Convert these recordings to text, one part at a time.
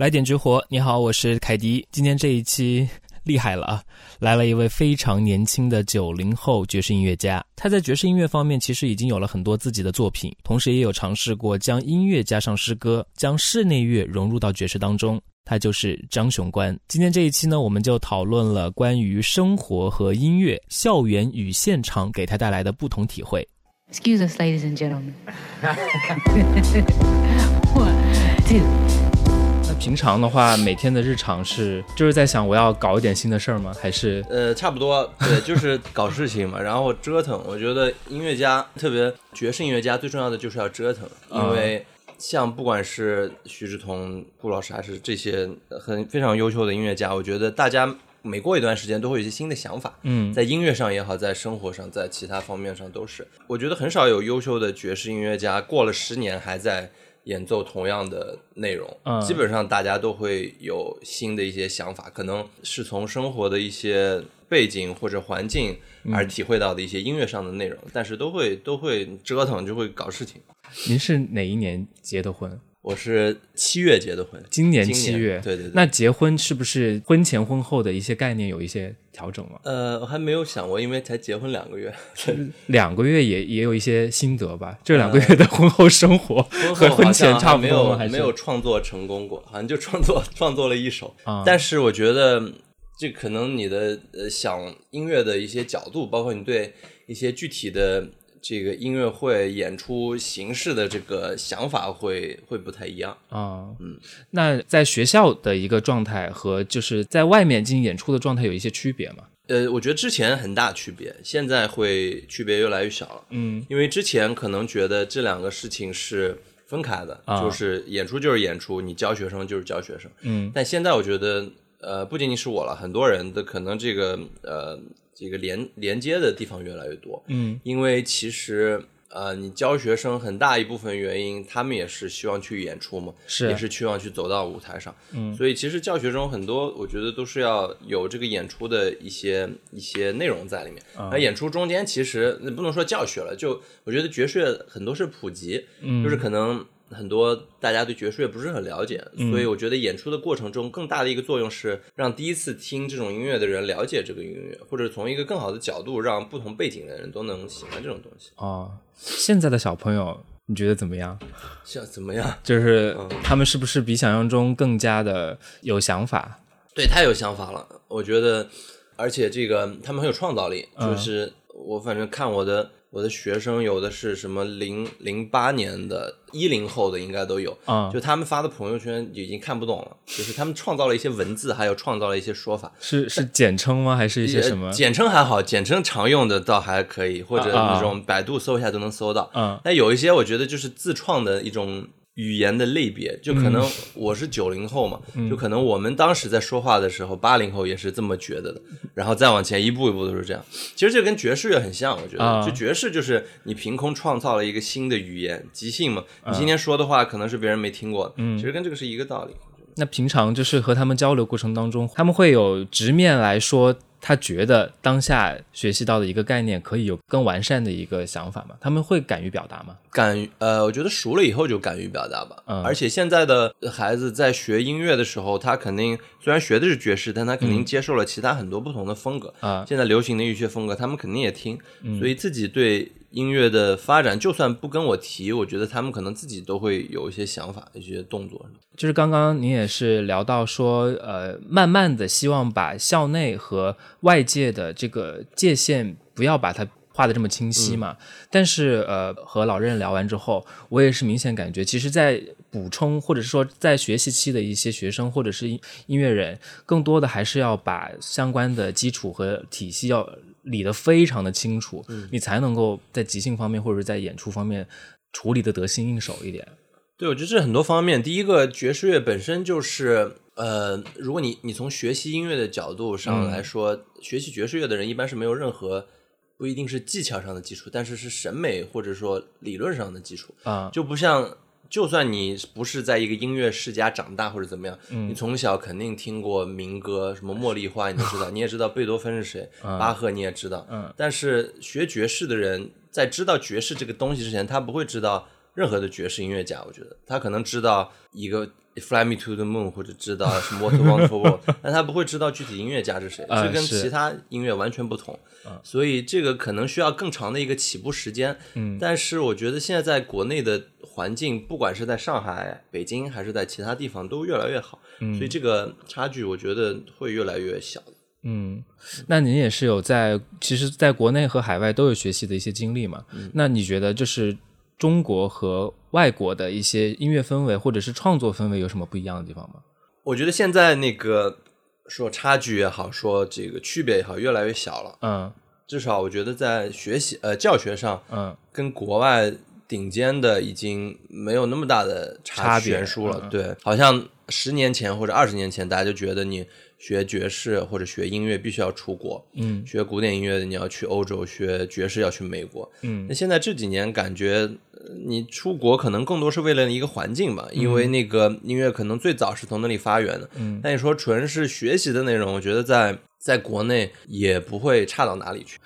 来点绝活，你好，我是凯迪。今天这一期厉害了啊，来了一位非常年轻的九零后爵士音乐家。他在爵士音乐方面其实已经有了很多自己的作品，同时也有尝试过将音乐加上诗歌，将室内乐融入到爵士当中。他就是张雄关。今天这一期呢，我们就讨论了关于生活和音乐、校园与现场给他带来的不同体会。Excuse us, ladies and gentlemen. One, two. 那平常的话，每天的日常是就是在想我要搞一点新的事儿吗？还是呃，差不多，对，就是搞事情嘛，然后折腾。我觉得音乐家，特别爵士音乐家，最重要的就是要折腾，因为像不管是徐志同、顾老师，还是这些很非常优秀的音乐家，我觉得大家每过一段时间都会有一些新的想法，嗯在音乐上也好，在生活上，在其他方面上都是。我觉得很少有优秀的爵士音乐家过了十年还在演奏同样的内容，嗯基本上大家都会有新的一些想法，可能是从生活的一些背景或者环境而体会到的一些音乐上的内容，但是都会都会折腾，就会搞事情。您是哪一年结的婚？我是七月结的婚，今年今七月。对对对。那结婚是不是婚前婚后的一些概念有一些调整了？呃，我还没有想过，因为才结婚两个月，两个月也也有一些心得吧？这两个月的婚后生活和婚前差还没有不多吗？还是没有创作成功过，好像就创作创作了一首。啊但是我觉得这可能你的呃想音乐的一些角度，包括你对一些具体的这个音乐会演出形式的这个想法会会不太一样。啊，嗯，那在学校的一个状态和就是在外面进行演出的状态有一些区别吗？呃，我觉得之前很大区别，现在会区别越来越小了。嗯因为之前可能觉得这两个事情是分开的，啊就是演出就是演出，你教学生就是教学生。嗯但现在我觉得，呃，不仅仅是我了，很多人的可能这个呃这个连连接的地方越来越多，嗯。因为其实呃你教学生很大一部分原因，他们也是希望去演出嘛，是。也是希望去走到舞台上，嗯。所以其实教学中很多我觉得都是要有这个演出的一些一些内容在里面，啊那、演出中间其实那不能说教学了，就我觉得爵士乐很多是普及，嗯。就是可能很多大家对爵士乐不是很了解，嗯所以我觉得演出的过程中更大的一个作用是让第一次听这种音乐的人了解这个音乐，或者从一个更好的角度让不同背景的人都能喜欢这种东西。哦，现在的小朋友你觉得怎么样？像怎么样？就是嗯他们是不是比想象中更加的有想法？对，太有想法了，我觉得，而且这个他们很有创造力，嗯就是我反正看我的我的学生有的是什么零零八年的、一零后的应该都有，嗯就他们发的朋友圈已经看不懂了，就是他们创造了一些文字，还有创造了一些说法。是是简称吗？还是一些什么呃？简称还好，简称常用的倒还可以，或者那种百度搜一下都能搜到。嗯但有一些我觉得就是自创的一种语言的类别，就可能我是九零后嘛，就可能我们当时在说话的时候，八零后也是这么觉得的，然后再往前一步一步都是这样。其实这跟爵士乐很像，我觉啊。得，就爵士就是你凭空创造了一个新的语言，即兴嘛。你今天说的话可能是别人没听过的，其实跟这个是一个道理。那平常就是和他们交流过程当中，他们会有直面来说，他觉得当下学习到的一个概念可以有更完善的一个想法吗？他们会敢于表达吗？敢于呃，我觉得熟了以后就敢于表达吧。嗯而且现在的孩子在学音乐的时候，他肯定虽然学的是爵士，但他肯定接受了其他很多不同的风格。啊现在流行的乐风格，他们肯定也听，所以自己对音乐的发展，就算不跟我提，我觉得他们可能自己都会有一些想法、一些动作。就是刚刚您也是聊到说，呃，慢慢的希望把校内和外界的这个界限不要把它画的这么清晰嘛。但是呃，和老任聊完之后，我也是明显感觉，其实，在补充或者是说在学习期的一些学生或者是音音乐人，更多的还是要把相关的基础和体系要理得非常的清楚，你才能够在即兴方面或者是在演出方面处理的得心应手一点。对，我觉得这很多方面。第一个，爵士乐本身就是，呃，如果你你从学习音乐的角度上来说，学习爵士乐的人一般是没有任何不一定是技巧上的基础，但是是审美或者说理论上的基础，啊就不像。就算你不是在一个音乐世家长大或者怎么样，你从小肯定听过民歌，什么茉莉花你都知道，你也知道贝多芬是谁，巴赫你也知道。嗯但是学爵士的人在知道爵士这个东西之前，他不会知道任何的爵士音乐家，我觉得他可能知道一个 Fly Me to the Moon 或者知道 什么 What a Wonderful World，但他不会知道具体音乐家是谁，啊这跟其他音乐完全不同。所以这个可能需要更长的一个起步时间。嗯，但是我觉得现在在国内的环境，不管是在上海、北京还是在其他地方，都越来越好。嗯，所以这个差距，我觉得会越来越小。嗯，那您也是有在，其实在国内和海外都有学习的一些经历嘛？那你觉得就是中国和外国的一些音乐氛围或者是创作氛围有什么不一样的地方吗？我觉得现在那个说差距也好，说这个区别也好，越来越小了。嗯至少我觉得在学习呃教学上，嗯跟国外顶尖的已经没有那么大的差别悬殊了。嗯对，好像十年前或者二十年前，大家就觉得你学爵士或者学音乐必须要出国，嗯学古典音乐的你要去欧洲，学爵士要去美国。嗯那现在这几年感觉，呃你出国可能更多是为了一个环境吧，因为那个音乐可能最早是从那里发源的。嗯但你说纯是学习的内容，我觉得在在国内也不会差到哪里去。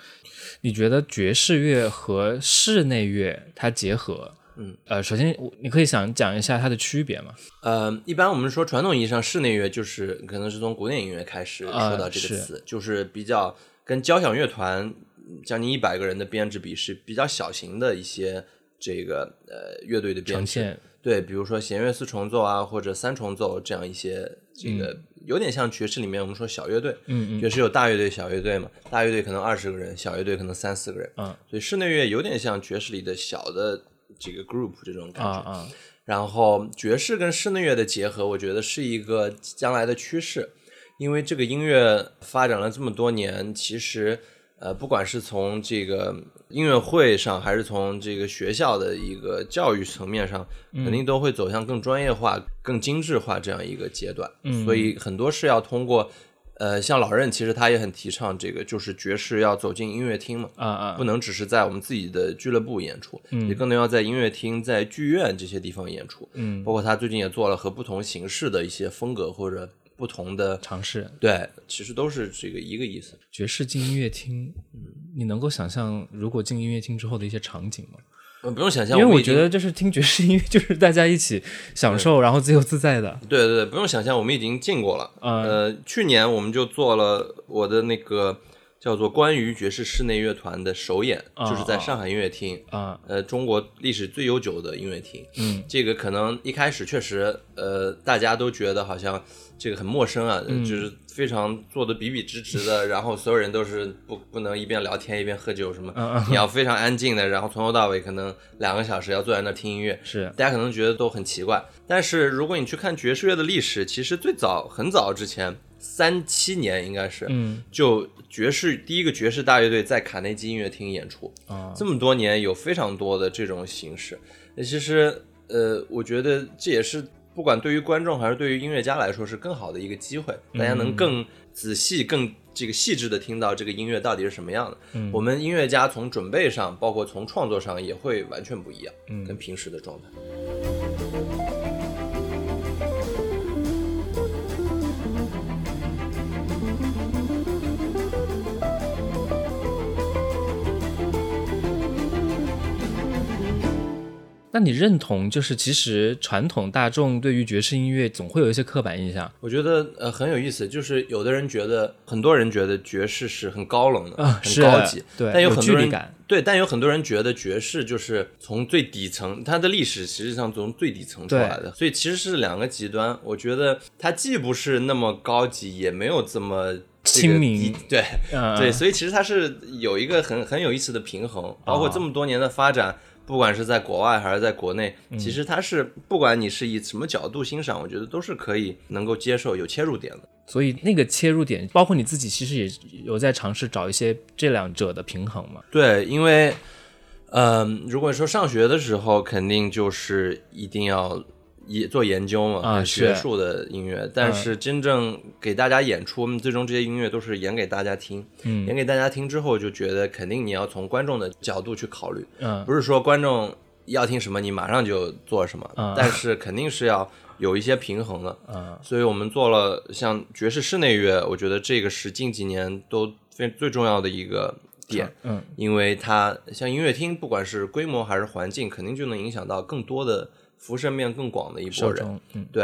你觉得爵士乐和室内乐它结合，嗯，呃，首先我你可以想讲一下它的区别吗？呃，一般我们说传统意义上室内乐就是可能是从古典音乐开始啊说到这个是词，就是比较跟交响乐团嗯将近一百个人的编制比是比较小型的一些这个呃乐队的编制。对，比如说弦乐四重奏啊，或者三重奏这样一些，这个、有点像爵士里面我们说小乐队，嗯嗯爵士有大乐队、小乐队嘛，大乐队可能二十个人，小乐队可能三四个人，嗯所以室内乐有点像爵士里的小的这个 group 这种感觉。啊啊然后爵士跟室内乐的结合，我觉得是一个将来的趋势，因为这个音乐发展了这么多年，其实呃，不管是从这个音乐会上，还是从这个学校的一个教育层面上，肯定都会走向更专业化、更精致化这样一个阶段。嗯所以很多是要通过。呃，像老任其实他也很提倡这个，就是爵士要走进音乐厅嘛，啊啊，不能只是在我们自己的俱乐部演出，也更能要在音乐厅、在剧院这些地方演出。嗯包括他最近也做了和不同形式的一些风格或者不同的，尝试对，其实都是这个一个意思。爵士进音乐厅，你能够想象如果进音乐厅之后的一些场景吗？呃不用想象，因为我觉得就是听爵士音乐，就是大家一起享受，然后自由自在的。对对对，不用想象，我们已经进过了。嗯呃，去年我们就做了我的那个叫做关于爵士室内乐团的首演，啊就是在上海音乐厅。啊，呃，中国历史最悠久的音乐厅，嗯，这个可能一开始确实，呃，大家都觉得好像这个很陌生啊，嗯。就是非常做的笔笔直直的，然后所有人都是不不能一边聊天一边喝酒什么，嗯你要非常安静的，然后从头到尾可能两个小时要坐在那听音乐，是。大家可能觉得都很奇怪，但是如果你去看爵士乐的历史，其实最早很早之前，三七年应该是，嗯，就爵士第一个爵士大乐队在卡内基音乐厅演出，啊，这么多年有非常多的这种形式，那其实呃，我觉得这也是不管对于观众还是对于音乐家来说是更好的一个机会，大家能更仔细、更这个细致的听到这个音乐到底是什么样的。我们音乐家从准备上，包括从创作上也会完全不一样，跟平时的状态。那你认同就是其实传统大众对于爵士音乐总会有一些刻板印象我觉得呃很有意思，就是有的人觉得，很多人觉得爵士是很高冷的，啊，很高级，对，但有很多人感，对，但有很多人觉得爵士就是从最底层，它的历史实际上从最底层出来的，所以其实是两个极端。我觉得它既不是那么高级，也没有这么亲民低对嗯对，所以其实它是有一个很很有意思的平衡，包括这么多年的发展。不管是在国外还是在国内，其实它是不管你是以什么角度欣赏，我觉得都是可以能够接受，有切入点的。所以那个切入点，包括你自己其实也有在尝试找一些这两者的平衡嘛。对，因为，嗯、如果说上学的时候，肯定就是一定要也做研究嘛，啊学术的音乐。但是真正给大家演出，我们最终这些音乐都是演给大家听。嗯演给大家听之后，就觉得肯定你要从观众的角度去考虑，嗯不是说观众要听什么你马上就做什么，嗯但是肯定是要有一些平衡的。嗯所以我们做了像爵士室内乐，我觉得这个是近几年都非最重要的一个点点，嗯因为它像音乐厅，不管是规模还是环境，肯定就能影响到更多的辐射面更广的一波人。嗯对，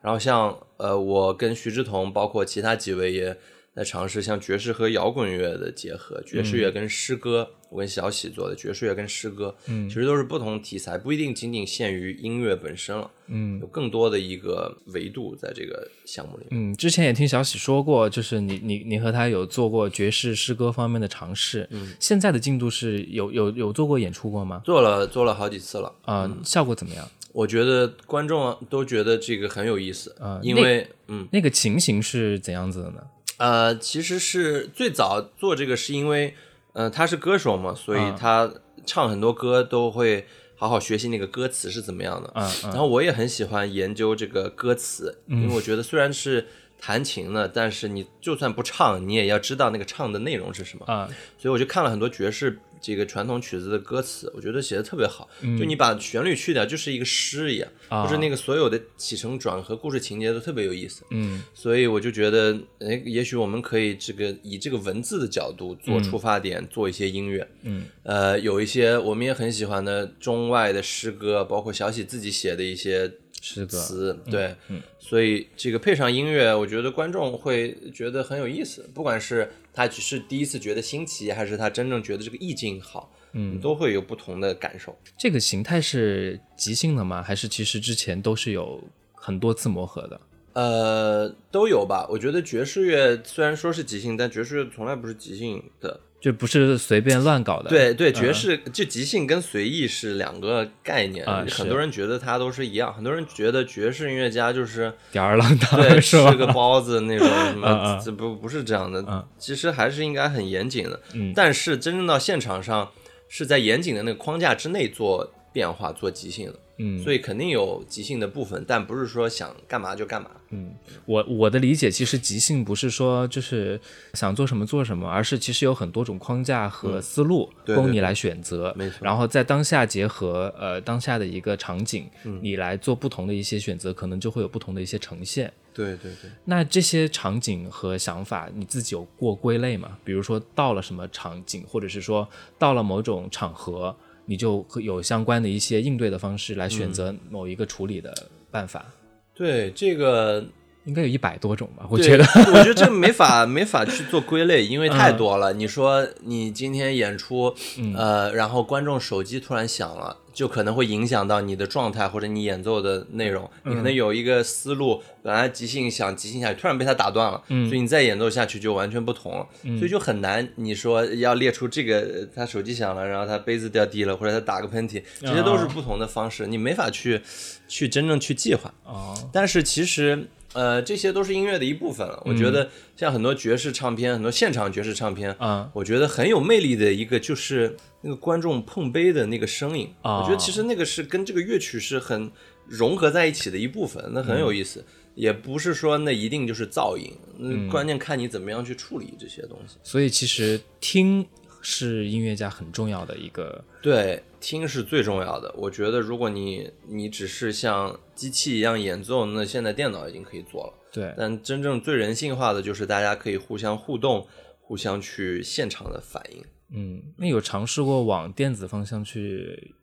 然后像呃，我跟徐志同，包括其他几位也在尝试像爵士和摇滚乐的结合，爵士乐跟诗歌，我跟小喜做的爵士乐跟诗歌，嗯，其实都是不同题材，不一定仅仅限于音乐本身了，嗯有更多的一个维度在这个项目里面。嗯，之前也听小喜说过，就是你你你和他有做过爵士诗歌方面的尝试，嗯，现在的进度是有有有做过演出过吗？做了做了好几次了，啊、效果怎么样？我觉得观众都觉得这个很有意思，啊那因为嗯那个情形是怎样子的呢？呃，其实是最早做这个是因为，呃，他是歌手嘛，所以啊他唱很多歌都会好好学习那个歌词是怎么样的。嗯嗯然后我也很喜欢研究这个歌词，因为我觉得虽然是弹琴的，但是你就算不唱，你也要知道那个唱的内容是什么。啊所以我就看了很多爵士这个传统曲子的歌词，我觉得写的特别好。就你把旋律去掉，就是一个诗一样，啊就是那个所有的起承转合、故事情节都特别有意思。嗯所以我就觉得，哎，也许我们可以这个以这个文字的角度做出发点，做一些音乐。嗯，呃，有一些我们也很喜欢的中外的诗歌，包括小喜自己写的一些诗歌词，对，所以这个配上音乐，我觉得观众会觉得很有意思，不管是他只是第一次觉得新奇，还是他真正觉得这个意境好，嗯，都会有不同的感受。这个形态是即兴的吗？还是其实之前都是有很多次磨合的？呃，都有吧。我觉得爵士乐虽然说是即兴，但爵士乐从来不是即兴的。就不是随便乱搞的。对对，爵士就即兴跟随意是两个概念，啊很多人觉得它都是一样，很多人觉得爵士音乐家就是吊儿郎当对是吧？吃个包子那种什嗯么，不不是这样的嗯，其实还是应该很严谨的嗯。但是真正到现场上，是在严谨的那个框架之内做变化、做即兴的，嗯，所以肯定有即兴的部分，但不是说想干嘛就干嘛。嗯我我的理解，其实即兴不是说就是想做什么做什么，而是其实有很多种框架和思路供你来选择，没错然后在当下结合呃当下的一个场景，嗯你来做不同的一些选择，可能就会有不同的一些呈现。对对对，那这些场景和想法，你自己有过归类吗？比如说到了什么场景，或者是说到了某种场合，你就会有相关的一些应对的方式来选择某一个处理的办法。对这个应该有一百多种吧，我觉得。我觉得这没法没法去做归类，因为太多了。你说你今天演出，呃，然后观众手机突然响了，就可能会影响到你的状态或者你演奏的内容。你可能有一个思路，本来即兴想即兴下去，突然被他打断了，所以你再演奏下去就完全不同了。所以就很难，你说要列出这个他手机响了，然后他杯子掉地了，或者他打个喷嚏，这些都是不同的方式，你没法去去真正去计划。哦，但是其实，呃，这些都是音乐的一部分了。我觉得像很多爵士唱片，很多现场爵士唱片，嗯我觉得很有魅力的一个就是那个观众碰杯的那个声音。哦我觉得其实那个是跟这个乐曲是很融合在一起的一部分，那很有意思。也不是说那一定就是噪音，嗯，关键看你怎么样去处理这些东西。所以其实听是音乐家很重要的一个，对，听是最重要的。我觉得，如果你你只是像机器一样演奏，那现在电脑已经可以做了。对，但真正最人性化的就是大家可以互相互动，互相去现场的反应。嗯，那有尝试过往电子方向去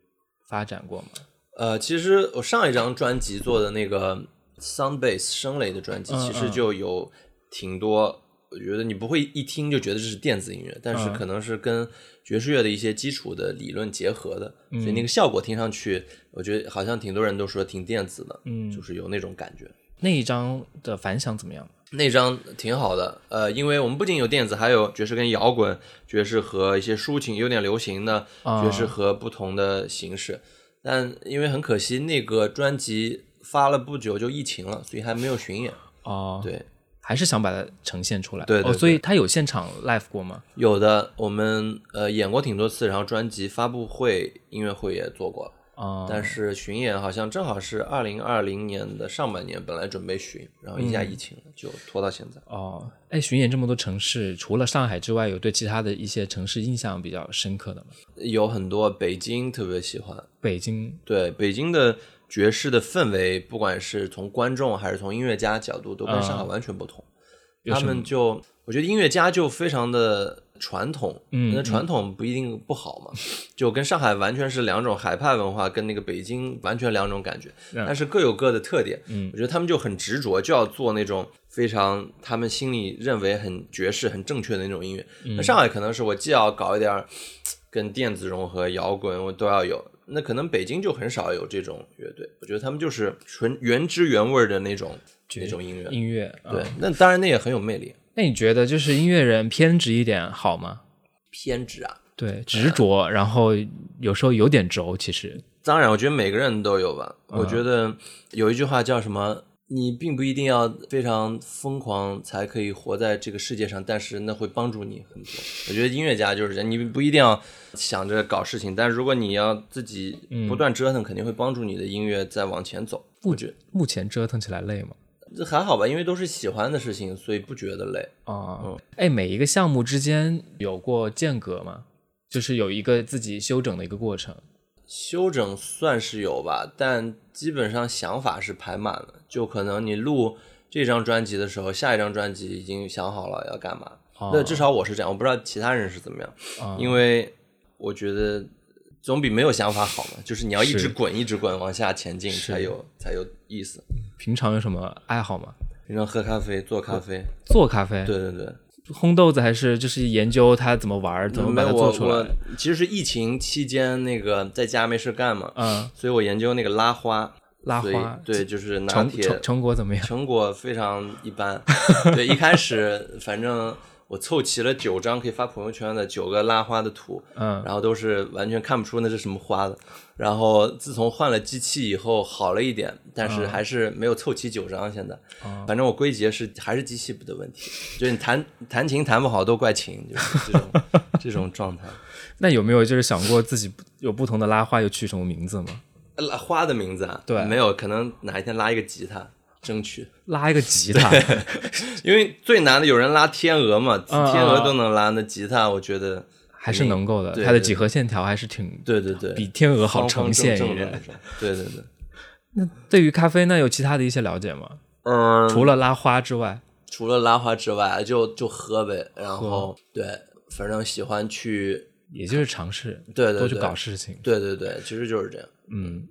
发展过吗？呃，其实我上一张专辑做的那个 Soundbase 声雷的专辑，嗯其实就有挺多，我觉得你不会一听就觉得这是电子音乐，但是嗯可能是跟爵士乐的一些基础的理论结合的，嗯所以那个效果听上去，我觉得好像挺多人都说挺电子的，嗯就是有那种感觉。那一张的反响怎么样？那张挺好的，呃，因为我们不仅有电子，还有爵士跟摇滚，爵士和一些抒情、有点流行的啊爵士和不同的形式。但因为很可惜，那个专辑发了不久就疫情了，所以还没有巡演。哦，，对，还是想把它呈现出来。对对所以他有现场 live 过吗？有的我们呃演过挺多次，然后专辑发布会、音乐会也做过了。哦，但是巡演好像正好是二零二零年的上半年，本来准备巡，然后一下疫情了，就拖到现在。哦，哎，巡演这么多城市，除了上海之外，有对其他的一些城市印象比较深刻的吗？有很多北京特别喜欢，北京，对北京的爵士的氛围，不管是从观众还是从音乐家角度，都跟上海完全不同。他们就我觉得音乐家就非常的传统，嗯那传统不一定不好嘛，就跟上海完全是两种海派文化，跟那个北京完全两种感觉，嗯但是各有各的特点。嗯我觉得他们就很执着，就要做那种非常他们心里认为很爵士、很正确的那种音乐。嗯那上海可能是我既要搞一点跟电子融合、摇滚，我都要有。那可能北京就很少有这种乐队，我觉得他们就是纯原汁原味的那种那种音乐。音乐？对啊，那当然那也很有魅力。那你觉得就是音乐人偏执一点好吗？偏执啊，对，执着，然后有时候有点轴，其实当然，我觉得每个人都有吧。嗯我觉得有一句话叫什么？你并不一定要非常疯狂才可以活在这个世界上，但是那会帮助你很多。我觉得音乐家就是这样，你不一定要想着搞事情，但是如果你要自己嗯不断折腾，肯定会帮助你的音乐再往前走。不觉目前折腾起来累吗？这还好吧，因为都是喜欢的事情，所以不觉得累。啊，哎，每一个项目之间有过间隔吗？就是有一个自己休整的一个过程。修整算是有吧，但基本上想法是排满了。就可能你录这张专辑的时候，下一张专辑已经想好了要干嘛。哦那至少我是这样，我不知道其他人是怎么样。啊因为我觉得总比没有想法好嘛。就是你要一直滚，一直滚往下前进，才有才有意思。平常有什么爱好吗？平常喝咖啡、做咖啡，做咖啡，对对对，烘豆子还是就是研究它怎么玩，怎么把它做出来我我。其实是疫情期间那个在家没事干嘛，嗯，所以我研究那个拉花。拉花，对，就是拿铁成成成果怎么样？成果非常一般。对，一开始反正我凑齐了九张可以发朋友圈的九个拉花的图，嗯然后都是完全看不出那是什么花的。然后自从换了机器以后好了一点，但是还是没有凑齐九张。现在，反正我归结是还是机器的问题，就是你弹弹琴弹不好都怪琴，就是这种 这种状态。那有没有就是想过自己有不同的拉花，又取什么名字吗？拉花的名字啊，对没有，可能哪一天拉一个吉他，争取。拉一个吉他，因为最难的有人拉天鹅嘛，嗯天鹅都能拉，那吉他我觉得还是能够的。它的几何线条还是挺对对对，比天鹅好呈现一点。对对对，那对于咖啡，那有其他的一些了解吗？嗯，除了拉花之外，除了拉花之外，就就喝呗。然后对，反正喜欢去，也就是尝试，对对多去对搞事情。对对对，其实就是这样。嗯，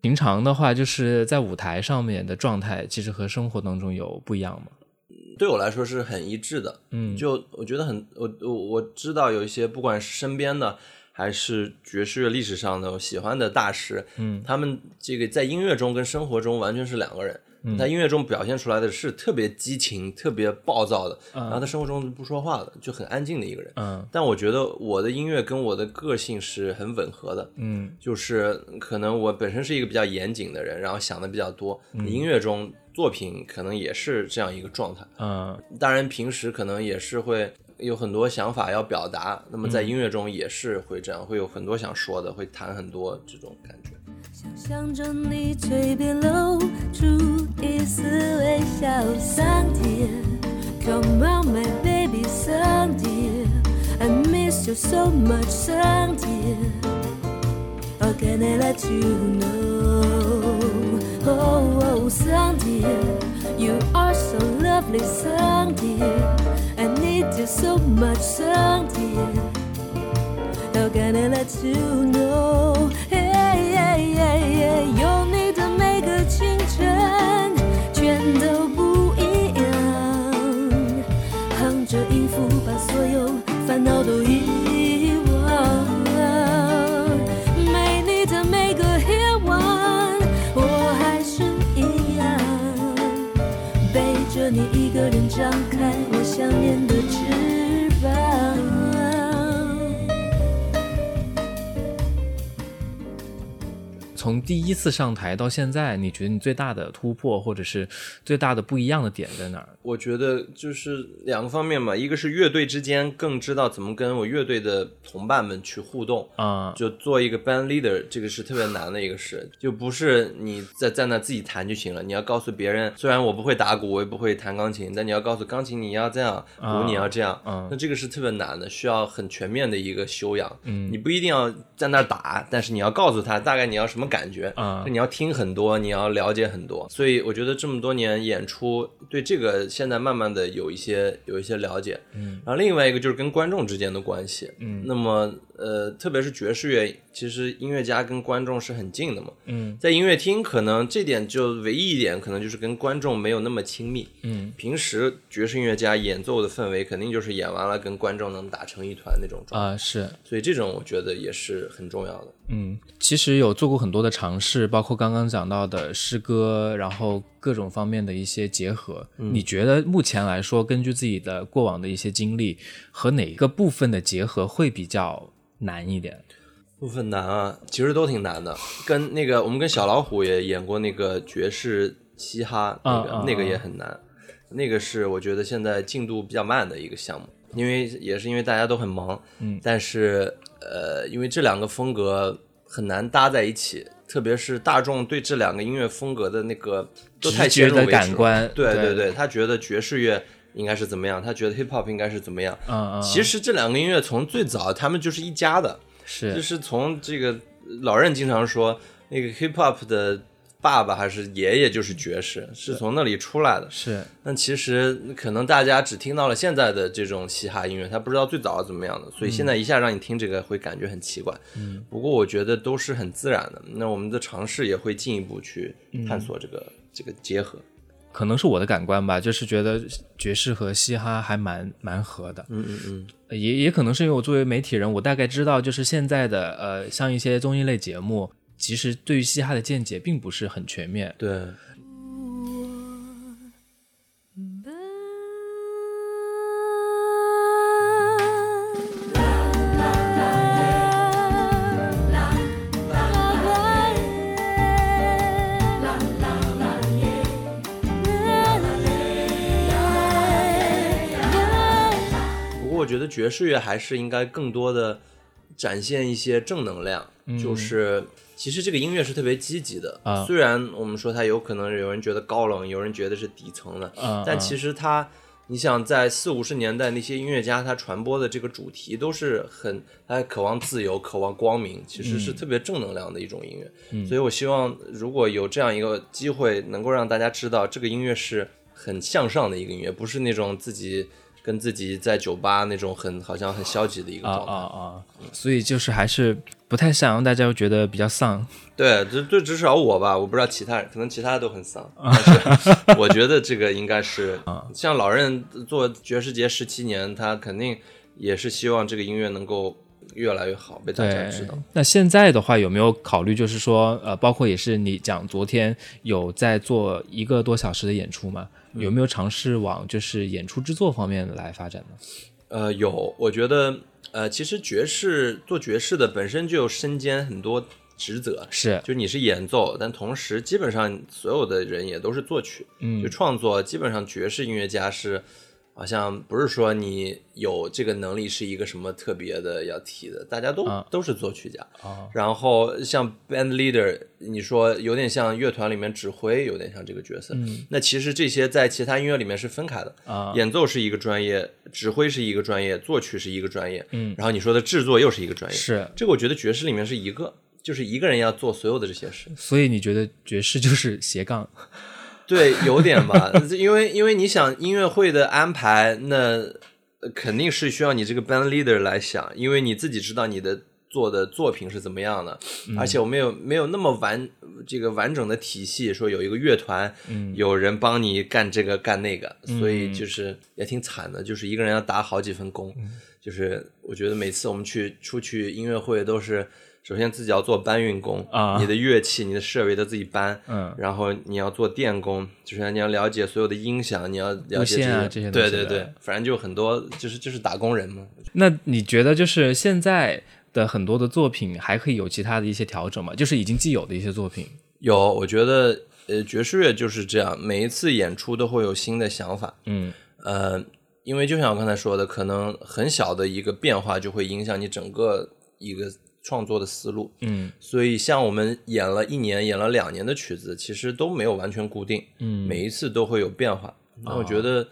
平常的话，就是在舞台上面的状态，其实和生活当中有不一样吗？对我来说是很一致的，嗯就我觉得很，我我我知道有一些不管是身边的还是爵士乐历史上的我喜欢的大师，嗯他们这个在音乐中跟生活中完全是两个人。嗯。在音乐中表现出来的是特别激情、特别暴躁的，然后他生活中不说话的，就很安静的一个人。嗯。但我觉得我的音乐跟我的个性是很吻合的，嗯。就是可能我本身是一个比较严谨的人，然后想的比较多，嗯。音乐中作品可能也是这样一个状态。嗯。当然，平时可能也是会有很多想法要表达，那么在音乐中也是会这样，会有很多想说的，会谈很多这种感觉。想象着你嘴边露出一丝微笑，上天，Come on my baby，上天，I miss you so much，上天，How can I let you know？Oh, oh, 上天，You are so lovely，上天，I need you so much，上天。How can I let you know？Hey, hey, hey, hey, 有你的每个清晨，全都不一样。哼着音符，把所有烦恼都从第一次上台到现在，你觉得你最大的突破或者是最大的不一样的点在哪儿？我觉得就是两个方面嘛，一个是乐队之间更知道怎么跟我乐队的同伴们去互动，啊、就做一个 band leader，这个是特别难的一个事，就不是你在在那自己弹就行了，你要告诉别人，虽然我不会打鼓，我也不会弹钢琴，但你要告诉钢琴你要这样，鼓你要这样，嗯那这个是特别难的，需要很全面的一个修养。嗯，你不一定要在那儿打，但是你要告诉他大概你要什么感感觉啊就你要听很多，你要了解很多，所以我觉得这么多年演出对这个现在慢慢的有一些有一些了解，嗯，然后另外一个就是跟观众之间的关系，嗯，那么呃，特别是爵士乐，其实音乐家跟观众是很近的嘛，嗯，在音乐厅可能这点就唯一一点可能就是跟观众没有那么亲密，嗯，平时爵士音乐家演奏的氛围肯定就是演完了跟观众能打成一团那种状态，啊、是，所以这种我觉得也是很重要的。嗯，其实有做过很多的尝试，包括刚刚讲到的诗歌，然后各种方面的一些结合。你觉得目前来说，根据自己的过往的一些经历，和哪一个部分的结合会比较难一点？部分难啊，其实都挺难的。跟那个我们跟小老虎也演过那个爵士嘻哈，那个、那个啊也很难。那个是我觉得现在进度比较慢的一个项目，因为也是因为大家都很忙，嗯，但是呃，因为这两个风格很难搭在一起，特别是大众对这两个音乐风格的那个都太直觉的先入为主感官对对对，他觉得爵士乐应该是怎么样，他觉得 hip hop 应该是怎么样。嗯嗯，其实这两个音乐从最早他们就是一家的，是就是从这个老任经常说，那个 hip hop 的爸爸还是爷爷就是爵士，是从那里出来的。是，但其实可能大家只听到了现在的这种嘻哈音乐，他不知道最早是怎么样的，所以现在一下让你听这个会感觉很奇怪。嗯，不过我觉得都是很自然的。那我们的尝试也会进一步去探索这个、这个结合。可能是我的感官吧，就是觉得爵士和嘻哈还蛮蛮合的。嗯嗯嗯，也也可能是因为我作为媒体人，我大概知道，就是现在的呃，像一些综艺类节目，其实对于嘻哈的见解并不是很全面。对。得爵士乐还是应该更多的展现一些正能量，就是其实这个音乐是特别积极的。啊虽然我们说它有可能有人觉得高冷，有人觉得是底层的，但其实它，你想在四五十年代那些音乐家他传播的这个主题都是很，他渴望自由，渴望光明，其实是特别正能量的一种音乐。所以我希望如果有这样一个机会，能够让大家知道这个音乐是很向上的一个音乐，不是那种自己。跟自己在酒吧那种很好像很消极的一个啊状态，啊啊！所以就是还是不太想让大家觉得比较丧。对，这这至少我吧，我不知道其他人，可能其他都很丧，但是我觉得这个应该是，像老任做爵士节十七年，他肯定也是希望这个音乐能够越来越好，被大家知道。，那现在的话有没有考虑，就是说，呃，包括也是你讲昨天有在做一个多小时的演出吗？有没有尝试往就是演出制作方面来发展呢？呃，有，我觉得，呃，其实爵士做爵士的本身就有身兼很多职责，是，就你是演奏，但同时基本上所有的人也都是作曲，嗯就创作，基本上爵士音乐家是。好像不是说你有这个能力是一个什么特别的要提的，大家都、啊都是作曲家。哦然后像 band leader，你说有点像乐团里面指挥，有点像这个角色。嗯那其实这些在其他音乐里面是分开的。啊，演奏是一个专业，指挥是一个专业，作曲是一个专业，嗯然后你说的制作又是一个专业，是，这个我觉得爵士里面是一个，就是一个人要做所有的这些事。所以你觉得爵士就是斜杠？对，有点吧，因为因为你想音乐会的安排，那呃肯定是需要你这个 band leader 来想，因为你自己知道你的做的作品是怎么样的，而且我没有没有那么完这个完整的体系，说有一个乐团，有人帮你干这个干那个，所以就是也挺惨的，就是一个人要打好几份工，就是我觉得每次我们去出去音乐会都是。首先自己要做搬运工啊。你的乐器、你的设备都自己搬，嗯。然后你要做电工，就是你要了解所有的音响，你要了解这这些东西对对对，反正就很多，就是就是打工人嘛。那你觉得就是现在的很多的作品还可以有其他的一些调整吗？就是已经既有的一些作品，有，我觉得呃，爵士乐就是这样，每一次演出都会有新的想法，嗯。呃，因为就像我刚才说的，可能很小的一个变化就会影响你整个一个创作的思路，嗯。所以像我们演了一年、演了两年的曲子，其实都没有完全固定，嗯。每一次都会有变化。那我觉得，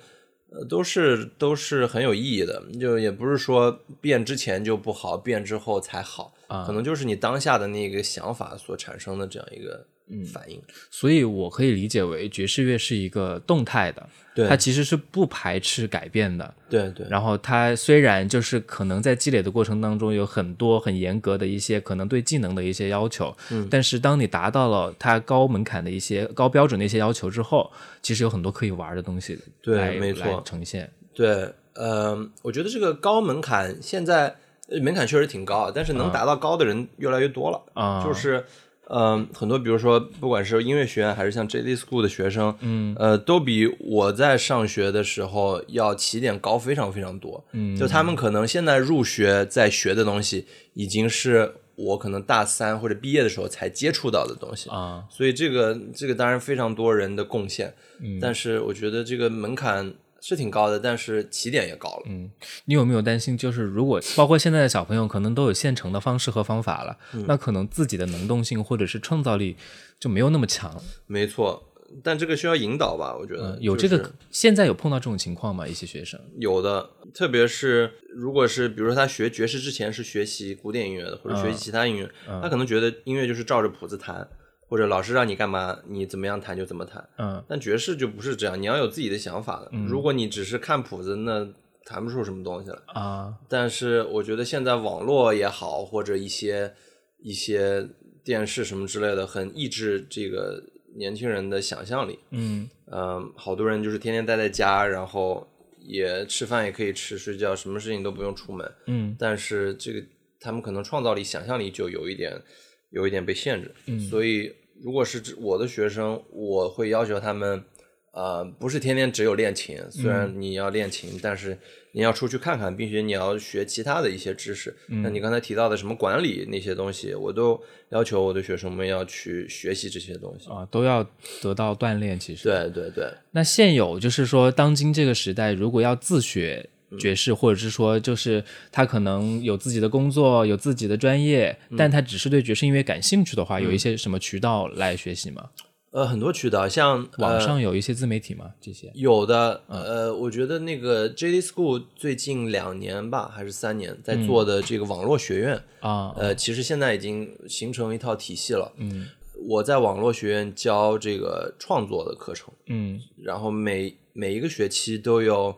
呃都是都是很有意义的，就也不是说变之前就不好，变之后才好，啊可能就是你当下的那个想法所产生的这样一个嗯反应。所以我可以理解为爵士乐是一个动态的，对它其实是不排斥改变的。对对，然后它虽然就是可能在积累的过程当中有很多很严格的一些可能对技能的一些要求，嗯，但是当你达到了它高门槛的一些高标准的一些要求之后，其实有很多可以玩的东西对来没错来呈现。对，呃，我觉得这个高门槛现在呃门槛确实挺高，但是能达到高的人越来越多了。啊就是，嗯、很多比如说，不管是音乐学院还是像 JD School 的学生，嗯，呃，都比我在上学的时候要起点高非常非常多。嗯，就他们可能现在入学在学的东西，已经是我可能大三或者毕业的时候才接触到的东西。啊，所以这个这个当然非常多人的贡献，嗯，但是我觉得这个门槛是挺高的，但是起点也高了，嗯，你有没有担心，就是如果包括现在的小朋友可能都有现成的方式和方法了，那可能自己的能动性或者是创造力就没有那么强。没错。但这个需要引导吧，我觉得、嗯有这个，现在有碰到这种情况吗？一些学生有的，特别是如果是比如说他学爵士之前是学习古典音乐的，或者学习其他音乐，他可能觉得音乐就是照着谱子弹，或者老师让你干嘛，你怎么样弹就怎么弹。嗯，但爵士就不是这样，你要有自己的想法的。如果你只是看谱子，那弹不出什么东西来。啊，但是我觉得现在网络也好，或者一些一些电视什么之类的，很抑制这个年轻人的想象力。嗯嗯，好多人就是天天待在家，然后也吃饭也可以吃，睡觉，什么事情都不用出门。嗯但是这个他们可能创造力、想象力就有一点有一点被限制。嗯所以如果是指我的学生，我会要求他们。呃，不是天天只有练琴，虽然你要练琴，但是你要出去看看，并且你要学其他的一些知识。那你刚才提到的什么管理那些东西，我都要求我的学生们要去学习这些东西。啊，都要得到锻炼。其实，对对对，那现有就是说，当今这个时代，如果要自学爵士，或者是说，就是他可能有自己的工作，有自己的专业，但他只是对爵士音乐感兴趣的话，有一些什么渠道来学习吗？呃，很多渠道，像网呃上有一些自媒体吗？这些。有的，呃，我觉得那个 JD School 最近两年吧，还是三年，在做的这个网络学院，啊，呃，其实现在已经形成一套体系了。嗯，我在网络学院教这个创作的课程，嗯。然后每每一个学期都有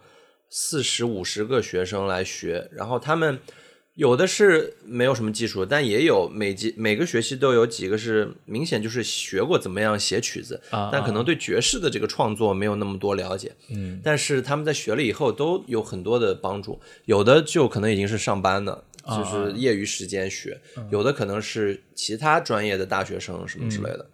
四十五十个学生来学，然后他们有的是没有什么基础，但也有每季每个学期都有几个是明显就是学过怎么样写曲子，啊但可能对爵士的这个创作没有那么多了解。嗯，但是他们在学了以后都有很多的帮助，有的就可能已经是上班的，啊就是业余时间学，嗯有的可能是其他专业的大学生什么之类的。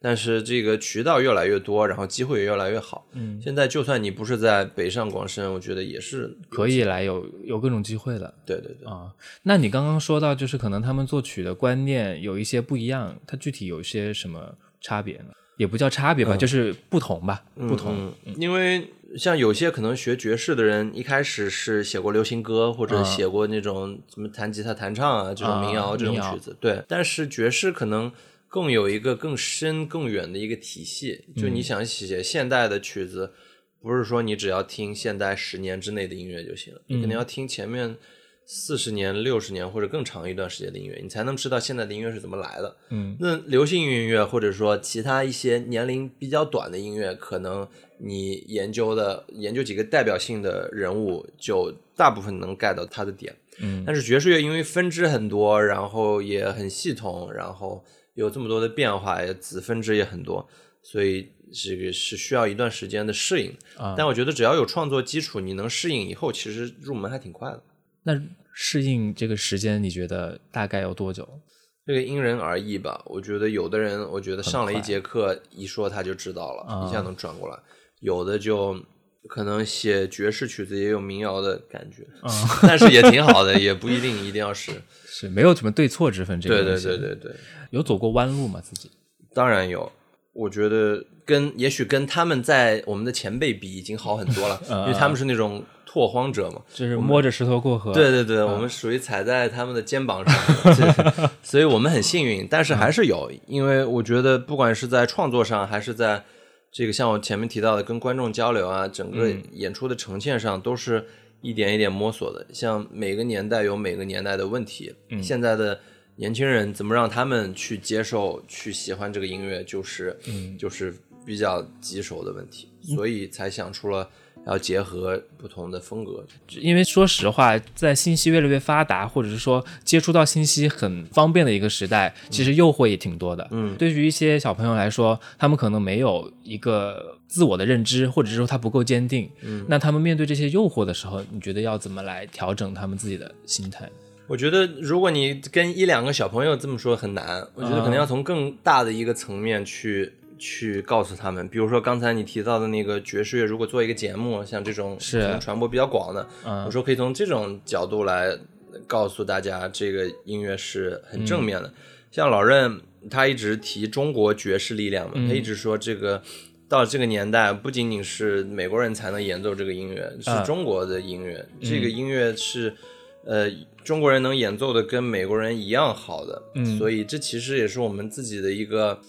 但是这个渠道越来越多，然后机会也越来越好。嗯，现在就算你不是在北上广深，我觉得也是可以来有有各种机会的。对对对。啊，那你刚刚说到，就是可能他们作曲的观念有一些不一样，它具体有一些什么差别呢？也不叫差别吧，就是不同吧，不同。嗯，因为像有些可能学爵士的人，一开始是写过流行歌，或者写过那种什么弹吉他、弹唱啊这种民谣、啊这种曲子，对。但是爵士可能更有一个更深、更远的一个体系，就嗯你想写现代的曲子，不是说你只要听现代十年之内的音乐就行了，你肯定要听前面。四十年、六十年或者更长一段时间的音乐，你才能知道现在的音乐是怎么来的。嗯，那流行音乐或者说其他一些年龄比较短的音乐，可能你研究的研究几个代表性的人物，就大部分能 get 到他的点。嗯，但是爵士乐因为分支很多，然后也很系统，然后有这么多的变化，也子分支也很多，所以这个是需要一段时间的适应。啊但我觉得只要有创作基础，你能适应以后，其实入门还挺快的。那适应这个时间，你觉得大概要多久？这个因人而异吧。我觉得有的人，我觉得上了一节课，一说他就知道了，啊一下能转过来；有的就可能写爵士曲子也有民谣的感觉，啊 但是也挺好的，也不一定一定要是。是没有什么对错之分，这个对对对对对，有走过弯路吗？自己当然有。我觉得跟也许跟他们在我们的前辈比已经好很多了，嗯因为他们是那种拓荒者嘛。就是摸着石头过河。对对对，我们属于踩在他们的肩膀上，对所以我们很幸运。但是还是有，因为我觉得不管是在创作上，还是在这个像我前面提到的，跟观众交流啊，整个嗯。演出的呈现上都是一点一点摸索的。像每个年代有每个年代的问题，嗯。现在的年轻人怎么让他们去接受、去喜欢这个音乐，就是、嗯。就是比较棘手的问题，所以才想出了要结合不同的风格。因为说实话，在信息越来越发达，或者是说接触到信息很方便的一个时代，其实诱惑也挺多的。嗯对于一些小朋友来说，他们可能没有一个自我的认知，或者是说他不够坚定。嗯，那他们面对这些诱惑的时候，你觉得要怎么来调整他们自己的心态？我觉得，如果你跟一两个小朋友这么说很难，我觉得可能要从更大的一个层面去、去告诉他们。比如说刚才你提到的那个爵士乐，如果做一个节目，像这种是传播比较广的，嗯我说可以从这种角度来告诉大家，这个音乐是很正面的。嗯像老任他一直提中国爵士力量嘛，嗯他一直说这个。到这个年代，不仅仅是美国人才能演奏这个音乐，是啊中国的音乐。这个嗯音乐是，呃，中国人能演奏的跟美国人一样好的。嗯所以这其实也是我们自己的一个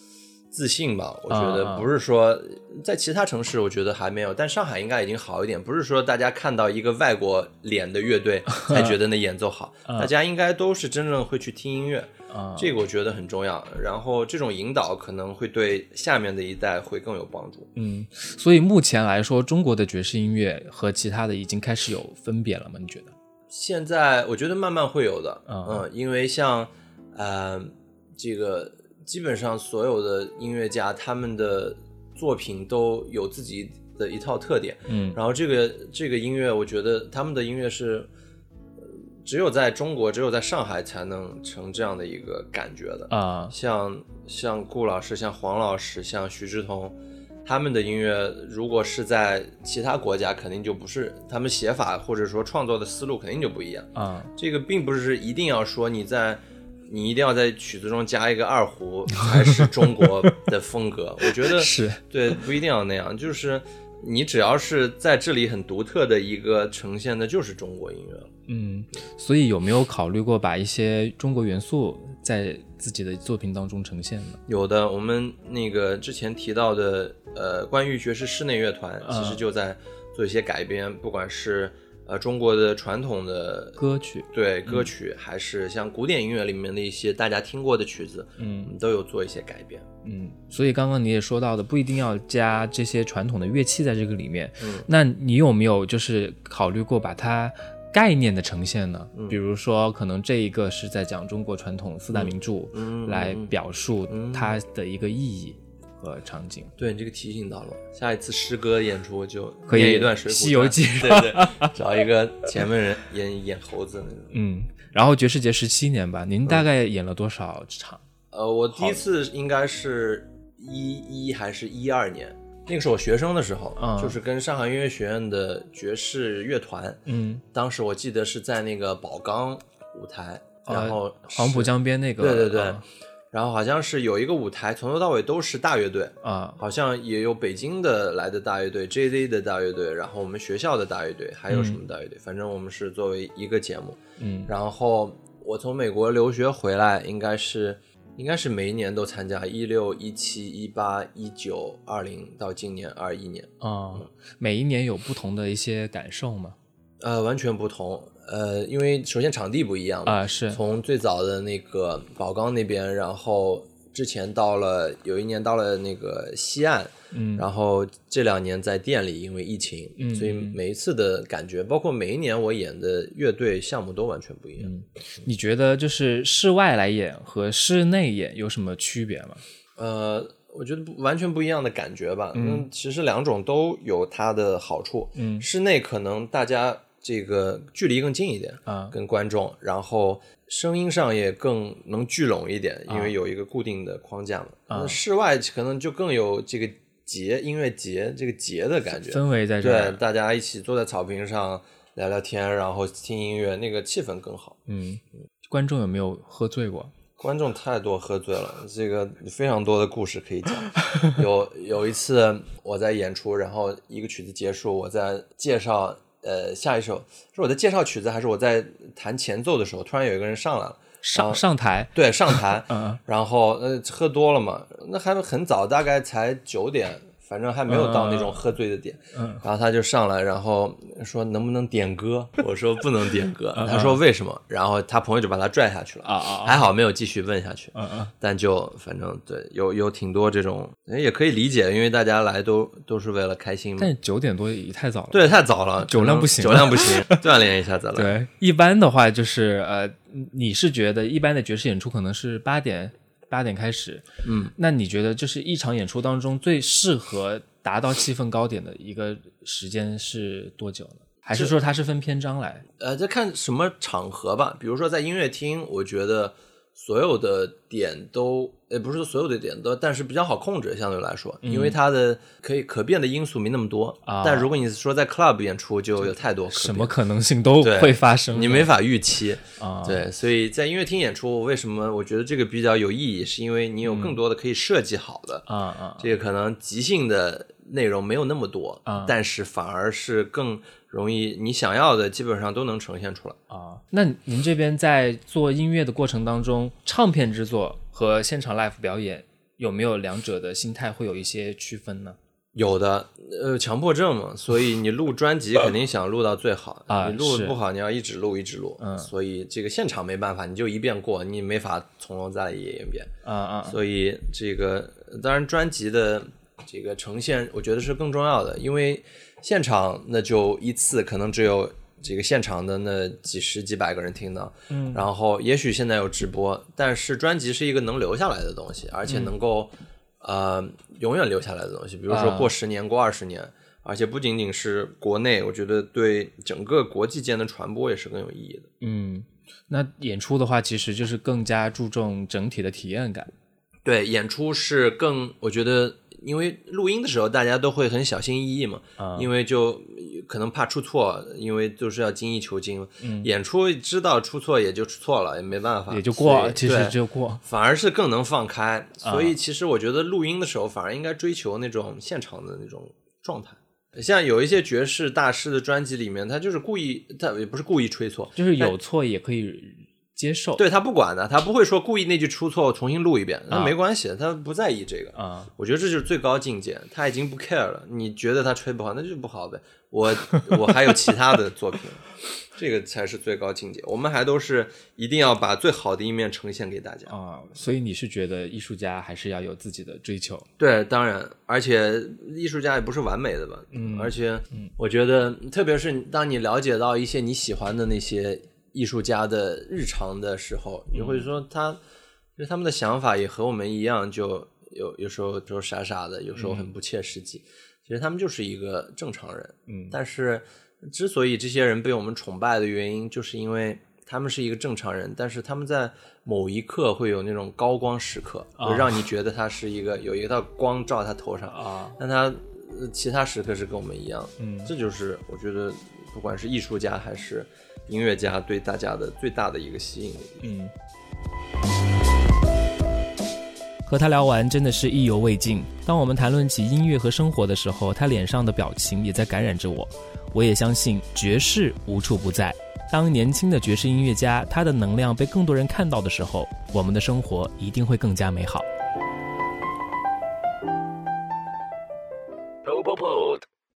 自信吧。我觉得不是说在其他城市，我觉得还没有，但上海应该已经好一点。不是说大家看到一个外国脸的乐队 才觉得那演奏好，大家应该都是真正会去听音乐。啊这个我觉得很重要。然后这种引导可能会对下面的一代会更有帮助。嗯，所以目前来说，中国的爵士音乐和其他的已经开始有分别了吗？你觉得？现在我觉得慢慢会有的，嗯嗯，因为像呃这个基本上所有的音乐家他们的作品都有自己的一套特点，嗯然后这个这个音乐，我觉得他们的音乐是。呃只有在中国，只有在上海才能成这样的一个感觉的。啊像像顾老师、像黄老师、像徐志同，他们的音乐如果是在其他国家，肯定就不是他们写法或者说创作的思路肯定就不一样。啊这个并不是一定要说你在你一定要在曲子中加一个二胡才是中国的风格。我觉得是对，不一定要那样，就是你只要是在这里很独特的一个呈现的，就是中国音乐了。嗯，所以有没有考虑过把一些中国元素在自己的作品当中呈现呢？有的，我们那个之前提到的，呃，关于爵士室内乐团，其实就在做一些改编，不管是呃中国的传统的歌曲，对歌曲，还是像古典音乐里面的一些大家听过的曲子，嗯都有做一些改变。嗯，所以刚刚你也说到的，不一定要加这些传统的乐器在这个里面。嗯那你有没有就是考虑过把它概念的呈现呢？嗯比如说，可能这一个是在讲中国传统四大名著，嗯来表述嗯它的一个意义和场景。对你这个提醒到了，下一次诗歌演出就可以念一段《水浒西游记》对对，找一个前面人演演猴子那种。嗯，然后爵士节十七年吧，您大概演了多少场？呃，我第一次应该是一一还是一二年，那个是我学生的时候，嗯就是跟上海音乐学院的爵士乐团，嗯，当时我记得是在那个宝钢舞台，然后呃黄浦江边那个，对对对，啊然后好像是有一个舞台，从头到尾都是大乐队，啊好像也有北京的来的大乐队，JZ 的大乐队，然后我们学校的大乐队，还有什么大乐队？反正我们是作为一个节目。嗯然后我从美国留学回来，应该是应该是每一年都参加，一六、一七、一八、一九、二零到今年二一年，啊，每一年有不同的一些感受吗？呃，完全不同。呃，因为首先场地不一样嘛啊，是从最早的那个宝钢那边，然后之前到了有一年到了那个西岸，嗯然后这两年在店里，因为疫情，嗯所以每一次的感觉，包括每一年我演的乐队项目都完全不一样。你觉得就是室外来演和室内演有什么区别吗？呃，我觉得不完全不一样的感觉吧。嗯，其实两种都有它的好处。嗯室内可能大家这个距离更近一点啊跟观众，然后声音上也更能聚拢一点，因啊为有一个固定的框架嘛。那室外可能就更有这个节音乐节这个节的感觉，氛围在这对，大家一起坐在草坪上聊聊天，然后听音乐，那个气氛更好。嗯，观众有没有喝醉过？观众太多喝醉了，这个非常多的故事可以讲。有有一次我在演出，然后一个曲子结束，我在介绍呃下一首，是我在介绍曲子还是我在弹前奏的时候，突然有一个人上来了，上上台，对，上台，嗯。然后呃喝多了嘛，那还很早，大概才九点反正还没有到那种喝醉的点。嗯然后他就上来，然后说能不能点歌？我说不能点歌。他说为什么？然后他朋友就把他拽下去了。啊啊啊还好没有继续问下去。嗯嗯但就反正对，有有挺多这种，也可以理解，因为大家来都都是为了开心嘛。但九点多也太早了。对，太早了，酒量不行酒量不行，锻炼一下再来。对，一般的话就是呃，你是觉得一般的爵士演出可能是八点八点开始，嗯，那你觉得就是一场演出当中最适合达到气氛高点的一个时间是多久呢？还是说它是分篇章来？呃，这看什么场合吧。比如说在音乐厅，我觉得所有的点都，呃，不是说所有的点都，但是比较好控制，相对来说，因为它的可以可变的因素没那么多。嗯啊但如果你说在 club 演出，就有太多什么可能性都会发生，你没法预期。啊？对，所以在音乐厅演出，为什么我觉得这个比较有意义？是因为你有更多的可以设计好的，啊啊这个可能即兴的内容没有那么多，啊但是反而是更容易，你想要的基本上都能呈现出来。啊！那您这边在做音乐的过程当中，唱片制作和现场 live 表演有没有两者的心态会有一些区分呢？有的，呃，强迫症嘛，所以你录专辑肯定想录到最好，啊你录不好，你要一直录一直录，嗯所以这个现场没办法，你就一遍过，你没法从头再来演一遍，啊啊所以这个当然专辑的这个呈现，我觉得是更重要的，因为现场那就一次可能只有这个现场的那几十几百个人听到，嗯然后也许现在有直播，但是专辑是一个能留下来的东西，而且能够、呃永远留下来的东西，比如说啊过十年、过二十年。而且不仅仅是国内，我觉得对整个国际间的传播也是更有意义的。嗯，那演出的话，其实就是更加注重整体的体验感。对，演出是更，我觉得，因为录音的时候大家都会很小心翼翼嘛，啊因为就可能怕出错，因为就是要精益求精演出知道出错也就出错了，也没办法，也就过，所以其实对就过。反而是更能放开。啊所以其实我觉得录音的时候反而应该追求那种现场的那种状态。像有一些爵士大师的专辑里面，他就是故意，他也不是故意吹错，就是有错也可以接受。对他不管的，他不会说故意那句出错我重新录一遍，那啊没关系，他不在意这个。啊，我觉得这就是最高境界，他已经不 care 了。你觉得他吹不好，那就不好呗。我我还有其他的作品，这个才是最高境界。我们还都是一定要把最好的一面呈现给大家。啊，所以你是觉得艺术家还是要有自己的追求？对，当然，而且艺术家也不是完美的吧。嗯而且我觉得，特别是当你了解到一些你喜欢的那些艺术家的日常的时候，你会说他，就他们的想法也和我们一样，就有有时候就傻傻的，有时候很不切实际。其实他们就是一个正常人。嗯。但是之所以这些人被我们崇拜的原因，就是因为他们是一个正常人，但是他们在某一刻会有那种高光时刻，会让你觉得他是一个有一道光照他头上啊，但他呃其他时刻是跟我们一样，嗯。这就是我觉得不管是艺术家还是音乐家对大家的最大的一个吸引力。嗯。和他聊完，真的是意犹未尽。当我们谈论起音乐和生活的时候，他脸上的表情也在感染着我。我也相信爵士无处不在。当年轻的爵士音乐家，他的能量被更多人看到的时候，我们的生活一定会更加美好。